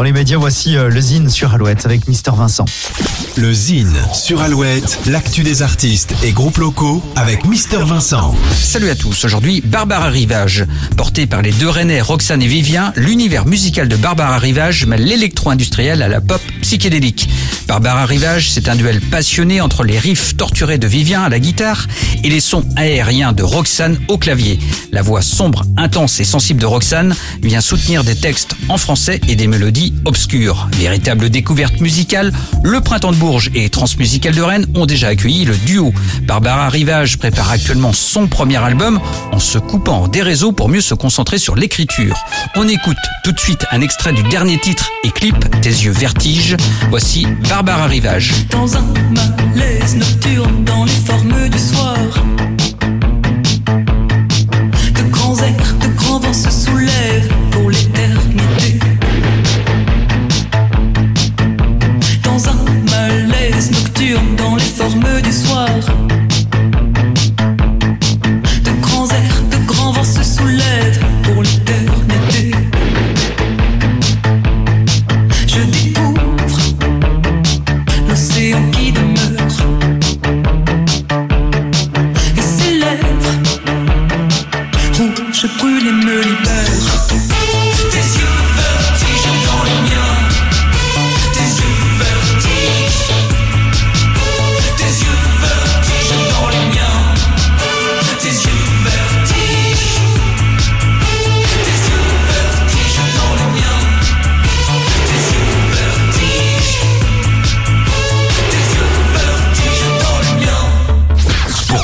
Dans les médias, voici euh, le Zine sur Alouette avec Mister Vincent. Le Zine sur Alouette, l'actu des artistes et groupes locaux avec Mister Vincent. Salut à tous, aujourd'hui Barbara Rivage. Porté par les deux Rennais Roxane et Vivien, l'univers musical de Barbara Rivage mêle l'électro-industriel à la pop psychédélique. Barbara Rivage, c'est un duel passionné entre les riffs torturés de Vivien à la guitare et les sons aériens de Roxane au clavier. La voix sombre, intense et sensible de Roxane vient soutenir des textes en français et des mélodies obscures. Véritable découverte musicale, le Printemps de Bourges et Transmusical de Rennes ont déjà accueilli le duo. Barbara Rivage prépare actuellement son premier album en se coupant des réseaux pour mieux se concentrer sur l'écriture. On écoute tout de suite un extrait du dernier titre et clip Tes yeux vertige. Voici Dans un malaise nocturne dans les formes du soir. De grands airs, de grands vents se soulèvent pour l'éternité. Dans un malaise nocturne dans les formes du soir. Qui et ses lèvres rouges brûlées me libèrent.